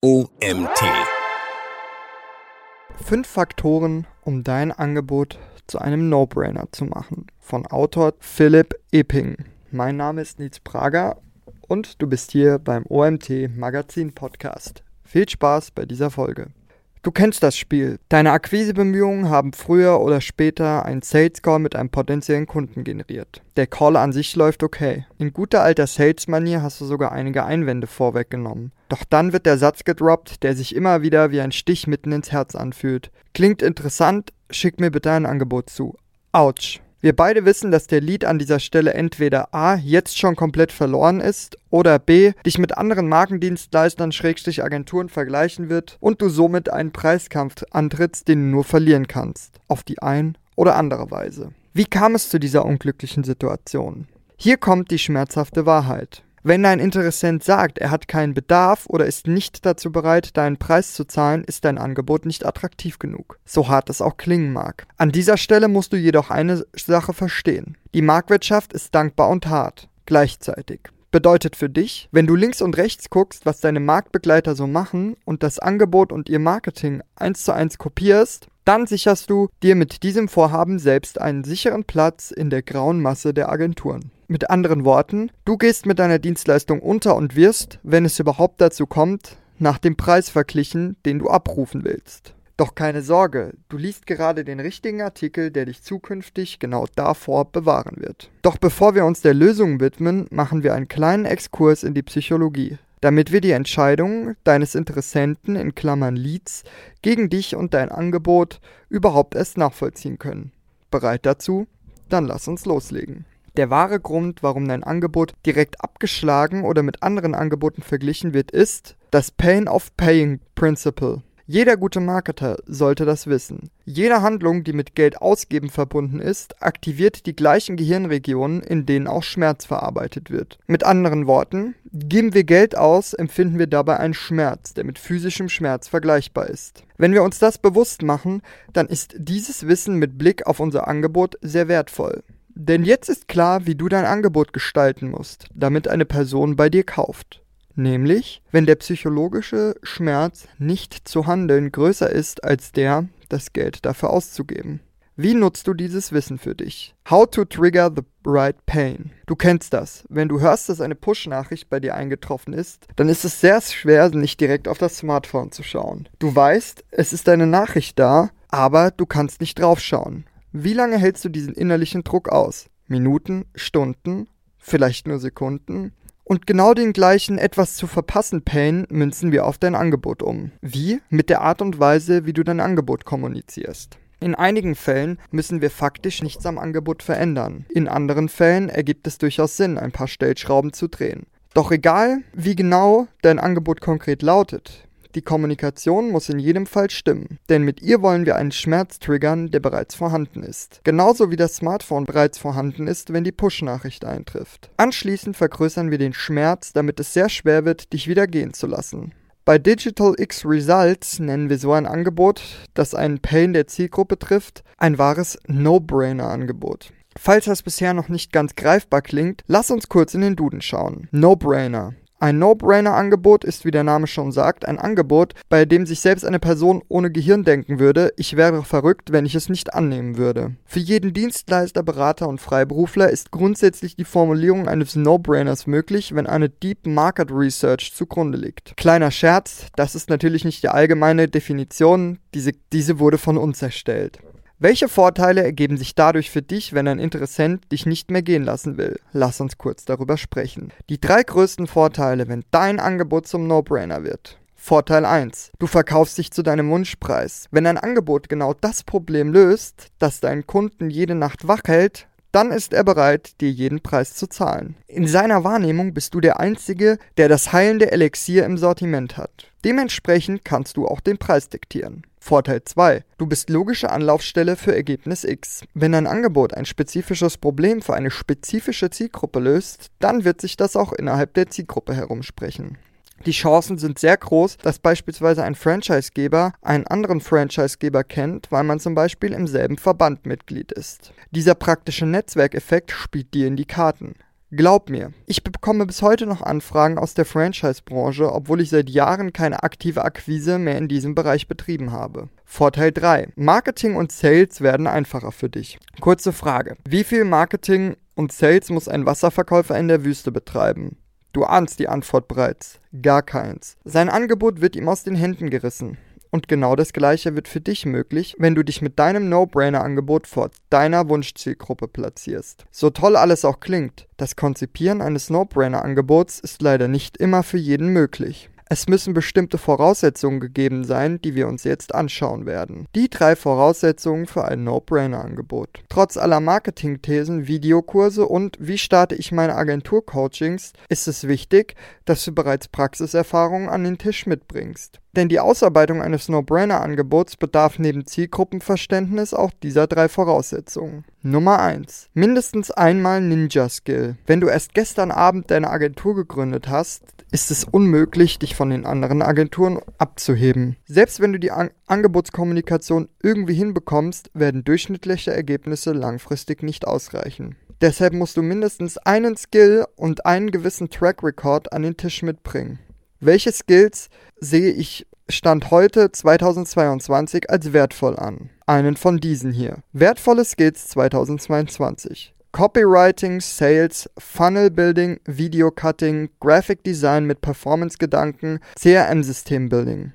OMT. Fünf Faktoren, um dein Angebot zu einem No-Brainer zu machen. Von Autor Philipp Epping. Mein Name ist Nils Prager und du bist hier beim OMT Magazin Podcast. Viel Spaß bei dieser Folge. Du kennst das Spiel. Deine Akquisebemühungen haben früher oder später einen Sales Call mit einem potenziellen Kunden generiert. Der Call an sich läuft okay. In guter alter Sales-Manier hast du sogar einige Einwände vorweggenommen. Doch dann wird der Satz gedroppt, der sich immer wieder wie ein Stich mitten ins Herz anfühlt. Klingt interessant, schick mir bitte ein Angebot zu. Autsch. Wir beide wissen, dass der Lead an dieser Stelle entweder A. jetzt schon komplett verloren ist oder B. dich mit anderen Markendienstleistern Schrägstrich Agenturen vergleichen wird und du somit einen Preiskampf antrittst, den du nur verlieren kannst. Auf die ein oder andere Weise. Wie kam es zu dieser unglücklichen Situation? Hier kommt die schmerzhafte Wahrheit. Wenn dein Interessent sagt, er hat keinen Bedarf oder ist nicht dazu bereit, deinen Preis zu zahlen, ist dein Angebot nicht attraktiv genug. So hart es auch klingen mag. An dieser Stelle musst du jedoch eine Sache verstehen. Die Marktwirtschaft ist dankbar und hart. Gleichzeitig. Bedeutet für dich, wenn du links und rechts guckst, was deine Marktbegleiter so machen und das Angebot und ihr Marketing eins zu eins kopierst, dann sicherst du dir mit diesem Vorhaben selbst einen sicheren Platz in der grauen Masse der Agenturen. Mit anderen Worten, du gehst mit deiner Dienstleistung unter und wirst, wenn es überhaupt dazu kommt, nach dem Preis verglichen, den du abrufen willst. Doch keine Sorge, du liest gerade den richtigen Artikel, der dich zukünftig genau davor bewahren wird. Doch bevor wir uns der Lösung widmen, machen wir einen kleinen Exkurs in die Psychologie, damit wir die Entscheidung deines Interessenten in Klammern Leads gegen dich und dein Angebot überhaupt erst nachvollziehen können. Bereit dazu? Dann lass uns loslegen. Der wahre Grund, warum dein Angebot direkt abgeschlagen oder mit anderen Angeboten verglichen wird, ist das Pain of Paying Principle. Jeder gute Marketer sollte das wissen. Jede Handlung, die mit Geld ausgeben verbunden ist, aktiviert die gleichen Gehirnregionen, in denen auch Schmerz verarbeitet wird. Mit anderen Worten, geben wir Geld aus, empfinden wir dabei einen Schmerz, der mit physischem Schmerz vergleichbar ist. Wenn wir uns das bewusst machen, dann ist dieses Wissen mit Blick auf unser Angebot sehr wertvoll. Denn jetzt ist klar, wie du dein Angebot gestalten musst, damit eine Person bei dir kauft. Nämlich, wenn der psychologische Schmerz nicht zu handeln größer ist als der, das Geld dafür auszugeben. Wie nutzt du dieses Wissen für dich? How to trigger the right pain. Du kennst das. Wenn du hörst, dass eine Push-Nachricht bei dir eingetroffen ist, dann ist es sehr schwer, nicht direkt auf das Smartphone zu schauen. Du weißt, es ist eine Nachricht da, aber du kannst nicht draufschauen. Wie lange hältst du diesen innerlichen Druck aus? Minuten, Stunden, vielleicht nur Sekunden? Und genau den gleichen etwas zu verpassen Pain münzen wir auf dein Angebot um. Wie? Mit der Art und Weise, wie du dein Angebot kommunizierst. In einigen Fällen müssen wir faktisch nichts am Angebot verändern. In anderen Fällen ergibt es durchaus Sinn, ein paar Stellschrauben zu drehen. Doch egal, wie genau dein Angebot konkret lautet, die Kommunikation muss in jedem Fall stimmen, denn mit ihr wollen wir einen Schmerz triggern, der bereits vorhanden ist. Genauso wie das Smartphone bereits vorhanden ist, wenn die Push-Nachricht eintrifft. Anschließend vergrößern wir den Schmerz, damit es sehr schwer wird, dich wieder gehen zu lassen. Bei Digital X Results nennen wir so ein Angebot, das einen Pain der Zielgruppe trifft, ein wahres No-Brainer-Angebot. Falls das bisher noch nicht ganz greifbar klingt, lass uns kurz in den Duden schauen. No-Brainer. Ein No-Brainer-Angebot ist, wie der Name schon sagt, ein Angebot, bei dem sich selbst eine Person ohne Gehirn denken würde, ich wäre verrückt, wenn ich es nicht annehmen würde. Für jeden Dienstleister, Berater und Freiberufler ist grundsätzlich die Formulierung eines No-Brainers möglich, wenn eine Deep Market Research zugrunde liegt. Kleiner Scherz, das ist natürlich nicht die allgemeine Definition, diese, diese wurde von uns erstellt. Welche Vorteile ergeben sich dadurch für dich, wenn ein Interessent dich nicht mehr gehen lassen will? Lass uns kurz darüber sprechen. Die drei größten Vorteile, wenn dein Angebot zum No-Brainer wird. Vorteil 1. Du verkaufst dich zu deinem Wunschpreis. Wenn ein Angebot genau das Problem löst, das deinen Kunden jede Nacht wach hält, dann ist er bereit, dir jeden Preis zu zahlen. In seiner Wahrnehmung bist du der Einzige, der das heilende Elixier im Sortiment hat. Dementsprechend kannst du auch den Preis diktieren. Vorteil 2. Du bist logische Anlaufstelle für Ergebnis X. Wenn dein Angebot ein spezifisches Problem für eine spezifische Zielgruppe löst, dann wird sich das auch innerhalb der Zielgruppe herumsprechen. Die Chancen sind sehr groß, dass beispielsweise ein Franchisegeber einen anderen Franchisegeber kennt, weil man zum Beispiel im selben Verband Mitglied ist. Dieser praktische Netzwerkeffekt spielt dir in die Karten. Glaub mir, ich bekomme bis heute noch Anfragen aus der Franchise-Branche, obwohl ich seit Jahren keine aktive Akquise mehr in diesem Bereich betrieben habe. Vorteil 3. Marketing und Sales werden einfacher für dich. Kurze Frage. Wie viel Marketing und Sales muss ein Wasserverkäufer in der Wüste betreiben? Du ahnst die Antwort bereits. Gar keins. Sein Angebot wird ihm aus den Händen gerissen. Und genau das gleiche wird für dich möglich, wenn du dich mit deinem No-Brainer-Angebot vor deiner Wunschzielgruppe platzierst. So toll alles auch klingt, das Konzipieren eines No-Brainer-Angebots ist leider nicht immer für jeden möglich. Es müssen bestimmte Voraussetzungen gegeben sein, die wir uns jetzt anschauen werden. Die drei Voraussetzungen für ein No-Brainer-Angebot. Trotz aller Marketing-Thesen, Videokurse und wie starte ich meine Agentur-Coachings, ist es wichtig, dass du bereits Praxiserfahrungen an den Tisch mitbringst. Denn die Ausarbeitung eines No-Brainer-Angebots bedarf neben Zielgruppenverständnis auch dieser drei Voraussetzungen. Nummer 1. Mindestens einmal Ninja-Skill. Wenn du erst gestern Abend deine Agentur gegründet hast, ist es unmöglich, dich von den anderen Agenturen abzuheben. Selbst wenn du die An Angebotskommunikation irgendwie hinbekommst, werden durchschnittliche Ergebnisse langfristig nicht ausreichen. Deshalb musst du mindestens einen Skill und einen gewissen Track Record an den Tisch mitbringen. Welche Skills sehe ich Stand heute 2022 als wertvoll an? Einen von diesen hier. Wertvolle Skills 2022. Copywriting, Sales, Funnel Building, Video Cutting, Graphic Design mit Performance-Gedanken, CRM-System Building.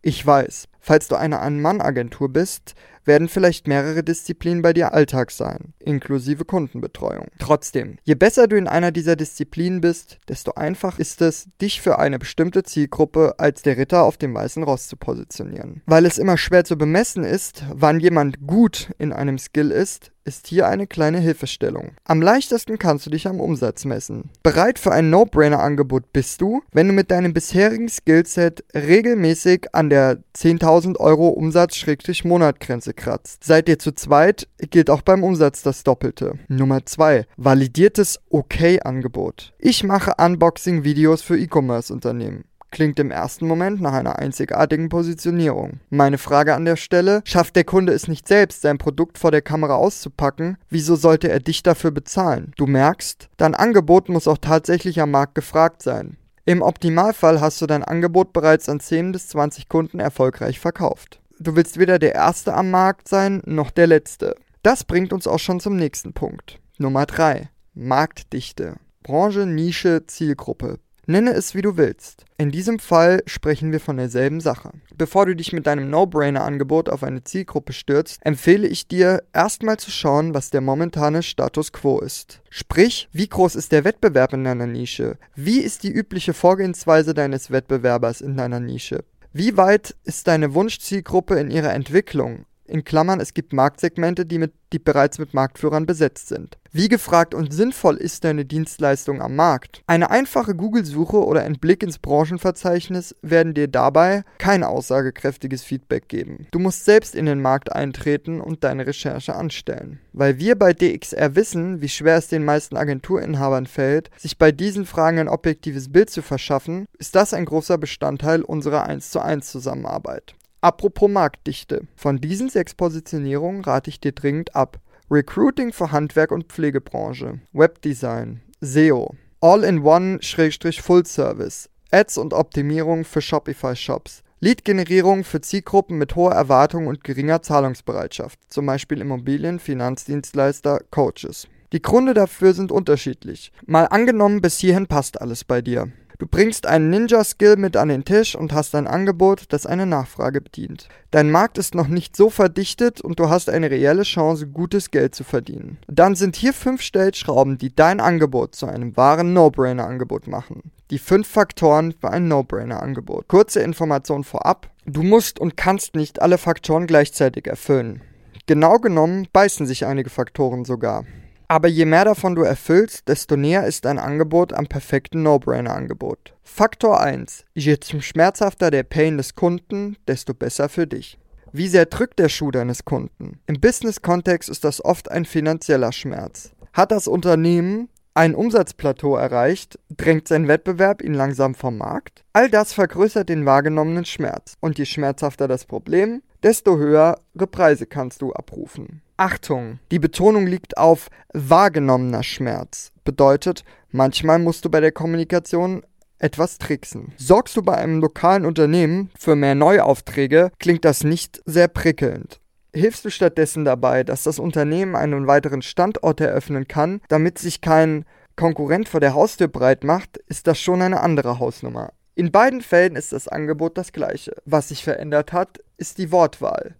Ich weiß, falls du eine Ein-Mann-Agentur bist, werden vielleicht mehrere Disziplinen bei dir Alltag sein, inklusive Kundenbetreuung. Trotzdem, je besser du in einer dieser Disziplinen bist, desto einfacher ist es, dich für eine bestimmte Zielgruppe als der Ritter auf dem weißen Ross zu positionieren. Weil es immer schwer zu bemessen ist, wann jemand gut in einem Skill ist, ist hier eine kleine Hilfestellung. Am leichtesten kannst du dich am Umsatz messen. Bereit für ein No-Brainer-Angebot bist du, wenn du mit deinem bisherigen Skillset regelmäßig an der 10.000 Euro Umsatz-Monat-Grenze kratzt. Seid ihr zu zweit, gilt auch beim Umsatz das Doppelte. Nummer 2. Validiertes Okay-Angebot. Ich mache Unboxing-Videos für E-Commerce-Unternehmen. Klingt im ersten Moment nach einer einzigartigen Positionierung. Meine Frage an der Stelle, schafft der Kunde es nicht selbst, sein Produkt vor der Kamera auszupacken, wieso sollte er dich dafür bezahlen? Du merkst, dein Angebot muss auch tatsächlich am Markt gefragt sein. Im Optimalfall hast du dein Angebot bereits an 10 bis 20 Kunden erfolgreich verkauft. Du willst weder der Erste am Markt sein, noch der Letzte. Das bringt uns auch schon zum nächsten Punkt. Nummer 3. Marktdichte. Branche, Nische, Zielgruppe. Nenne es wie du willst. In diesem Fall sprechen wir von derselben Sache. Bevor du dich mit deinem No-Brainer-Angebot auf eine Zielgruppe stürzt, empfehle ich dir, erstmal zu schauen, was der momentane Status quo ist. Sprich, wie groß ist der Wettbewerb in deiner Nische? Wie ist die übliche Vorgehensweise deines Wettbewerbers in deiner Nische? Wie weit ist deine Wunschzielgruppe in ihrer Entwicklung? In Klammern, es gibt Marktsegmente, die, mit, die bereits mit Marktführern besetzt sind. Wie gefragt und sinnvoll ist deine Dienstleistung am Markt? Eine einfache Google-Suche oder ein Blick ins Branchenverzeichnis werden dir dabei kein aussagekräftiges Feedback geben. Du musst selbst in den Markt eintreten und deine Recherche anstellen. Weil wir bei DXR wissen, wie schwer es den meisten Agenturinhabern fällt, sich bei diesen Fragen ein objektives Bild zu verschaffen, ist das ein großer Bestandteil unserer 1 zu 1 Zusammenarbeit. Apropos Marktdichte. Von diesen sechs Positionierungen rate ich dir dringend ab. Recruiting für Handwerk und Pflegebranche, Webdesign, SEO, All-in-One-Full Service, Ads und Optimierung für Shopify-Shops, Lead-Generierung für Zielgruppen mit hoher Erwartung und geringer Zahlungsbereitschaft, zum Beispiel Immobilien, Finanzdienstleister, Coaches. Die Gründe dafür sind unterschiedlich. Mal angenommen, bis hierhin passt alles bei dir. Du bringst einen Ninja-Skill mit an den Tisch und hast ein Angebot, das eine Nachfrage bedient. Dein Markt ist noch nicht so verdichtet und du hast eine reelle Chance, gutes Geld zu verdienen. Dann sind hier fünf Stellschrauben, die dein Angebot zu einem wahren No-Brainer-Angebot machen. Die fünf Faktoren für ein No-Brainer-Angebot. Kurze Information vorab. Du musst und kannst nicht alle Faktoren gleichzeitig erfüllen. Genau genommen beißen sich einige Faktoren sogar. Aber je mehr davon du erfüllst, desto näher ist dein Angebot am perfekten No-Brainer-Angebot. Faktor 1. Je schmerzhafter der Pain des Kunden, desto besser für dich. Wie sehr drückt der Schuh deines Kunden? Im Business-Kontext ist das oft ein finanzieller Schmerz. Hat das Unternehmen ein Umsatzplateau erreicht, drängt sein Wettbewerb ihn langsam vom Markt? All das vergrößert den wahrgenommenen Schmerz. Und je schmerzhafter das Problem, desto höhere Preise kannst du abrufen. Achtung, die Betonung liegt auf wahrgenommener Schmerz. Bedeutet, manchmal musst du bei der Kommunikation etwas tricksen. Sorgst du bei einem lokalen Unternehmen für mehr Neuaufträge, klingt das nicht sehr prickelnd. Hilfst du stattdessen dabei, dass das Unternehmen einen weiteren Standort eröffnen kann, damit sich kein Konkurrent vor der Haustür breit macht, ist das schon eine andere Hausnummer. In beiden Fällen ist das Angebot das gleiche. Was sich verändert hat, ist die Wortwahl.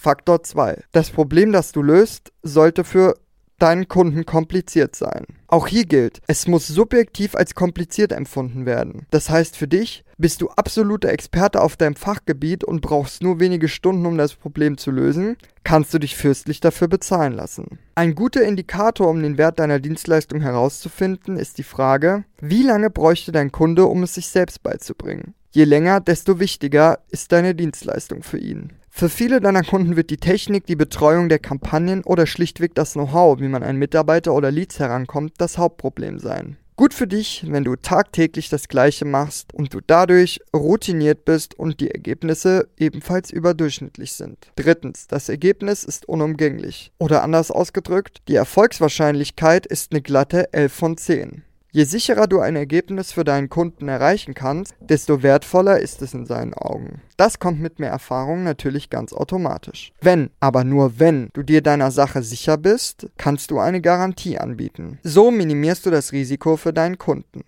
Faktor 2. Das Problem, das du löst, sollte für deinen Kunden kompliziert sein. Auch hier gilt, es muss subjektiv als kompliziert empfunden werden. Das heißt für dich, bist du absoluter Experte auf deinem Fachgebiet und brauchst nur wenige Stunden, um das Problem zu lösen, kannst du dich fürstlich dafür bezahlen lassen. Ein guter Indikator, um den Wert deiner Dienstleistung herauszufinden, ist die Frage, wie lange bräuchte dein Kunde, um es sich selbst beizubringen? Je länger, desto wichtiger ist deine Dienstleistung für ihn. Für viele deiner Kunden wird die Technik, die Betreuung der Kampagnen oder schlichtweg das Know-how, wie man an Mitarbeiter oder Leads herankommt, das Hauptproblem sein. Gut für dich, wenn du tagtäglich das Gleiche machst und du dadurch routiniert bist und die Ergebnisse ebenfalls überdurchschnittlich sind. Drittens, das Ergebnis ist unumgänglich. Oder anders ausgedrückt, die Erfolgswahrscheinlichkeit ist eine glatte 11 von 10. Je sicherer du ein Ergebnis für deinen Kunden erreichen kannst, desto wertvoller ist es in seinen Augen. Das kommt mit mehr Erfahrung natürlich ganz automatisch. Wenn, aber nur wenn du dir deiner Sache sicher bist, kannst du eine Garantie anbieten. So minimierst du das Risiko für deinen Kunden.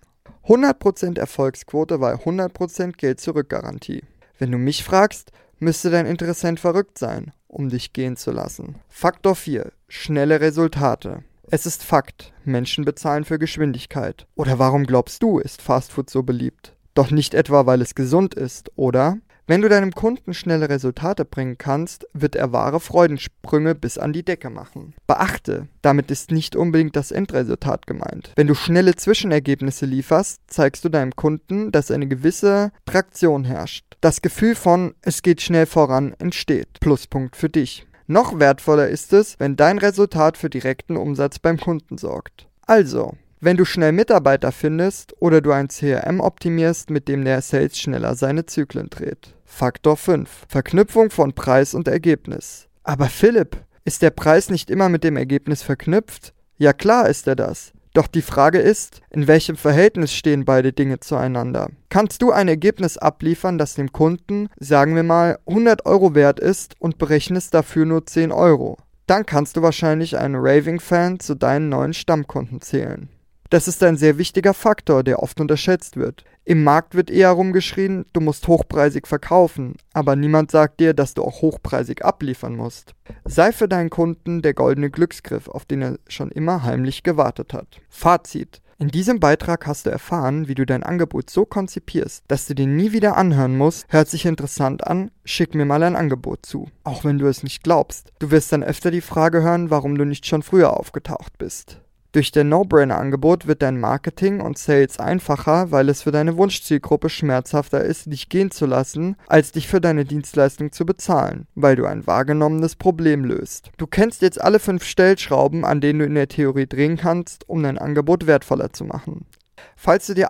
100% Erfolgsquote weil 100% Geld zurück Garantie. Wenn du mich fragst, müsste dein Interessent verrückt sein, um dich gehen zu lassen. Faktor 4. Schnelle Resultate. Es ist Fakt, Menschen bezahlen für Geschwindigkeit. Oder warum glaubst du, ist Fastfood so beliebt? Doch nicht etwa, weil es gesund ist, oder? Wenn du deinem Kunden schnelle Resultate bringen kannst, wird er wahre Freudensprünge bis an die Decke machen. Beachte, damit ist nicht unbedingt das Endresultat gemeint. Wenn du schnelle Zwischenergebnisse lieferst, zeigst du deinem Kunden, dass eine gewisse Traktion herrscht. Das Gefühl von es geht schnell voran entsteht. Pluspunkt für dich. Noch wertvoller ist es, wenn dein Resultat für direkten Umsatz beim Kunden sorgt. Also, wenn du schnell Mitarbeiter findest oder du ein CRM optimierst, mit dem der Sales schneller seine Zyklen dreht. Faktor 5. Verknüpfung von Preis und Ergebnis. Aber Philipp, ist der Preis nicht immer mit dem Ergebnis verknüpft? Ja klar ist er das. Doch die Frage ist, in welchem Verhältnis stehen beide Dinge zueinander? Kannst du ein Ergebnis abliefern, das dem Kunden, sagen wir mal, 100 Euro wert ist und berechnest dafür nur 10 Euro? Dann kannst du wahrscheinlich einen Raving-Fan zu deinen neuen Stammkunden zählen. Das ist ein sehr wichtiger Faktor, der oft unterschätzt wird. Im Markt wird eher rumgeschrien, du musst hochpreisig verkaufen, aber niemand sagt dir, dass du auch hochpreisig abliefern musst. Sei für deinen Kunden der goldene Glücksgriff, auf den er schon immer heimlich gewartet hat. Fazit. In diesem Beitrag hast du erfahren, wie du dein Angebot so konzipierst, dass du den nie wieder anhören musst. Hört sich interessant an, schick mir mal ein Angebot zu. Auch wenn du es nicht glaubst. Du wirst dann öfter die Frage hören, warum du nicht schon früher aufgetaucht bist. Durch dein No-Brainer-Angebot wird dein Marketing und Sales einfacher, weil es für deine Wunschzielgruppe schmerzhafter ist, dich gehen zu lassen, als dich für deine Dienstleistung zu bezahlen, weil du ein wahrgenommenes Problem löst. Du kennst jetzt alle fünf Stellschrauben, an denen du in der Theorie drehen kannst, um dein Angebot wertvoller zu machen. Falls du dir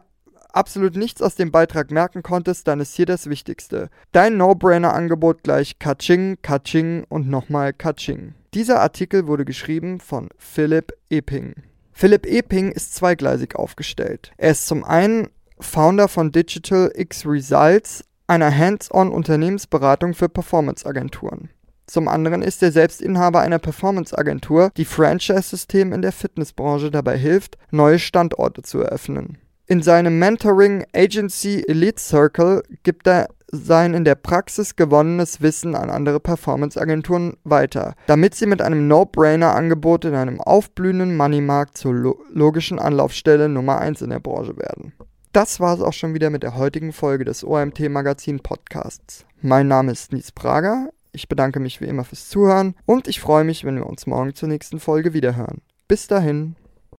absolut nichts aus dem Beitrag merken konntest, dann ist hier das Wichtigste. Dein No-Brainer-Angebot gleich Kaching, Kaching und nochmal Kaching. Dieser Artikel wurde geschrieben von Philipp Eping. Philipp Eping ist zweigleisig aufgestellt. Er ist zum einen Founder von Digital X Results, einer Hands-on-Unternehmensberatung für Performance-Agenturen. Zum anderen ist er selbst Inhaber einer Performance-Agentur, die Franchise-System in der Fitnessbranche dabei hilft, neue Standorte zu eröffnen. In seinem Mentoring Agency Elite Circle gibt er sein in der Praxis gewonnenes Wissen an andere Performance-Agenturen weiter, damit sie mit einem No-Brainer-Angebot in einem aufblühenden Money-Markt zur lo logischen Anlaufstelle Nummer 1 in der Branche werden. Das war es auch schon wieder mit der heutigen Folge des OMT Magazin Podcasts. Mein Name ist Nies Prager, ich bedanke mich wie immer fürs Zuhören und ich freue mich, wenn wir uns morgen zur nächsten Folge wiederhören. Bis dahin.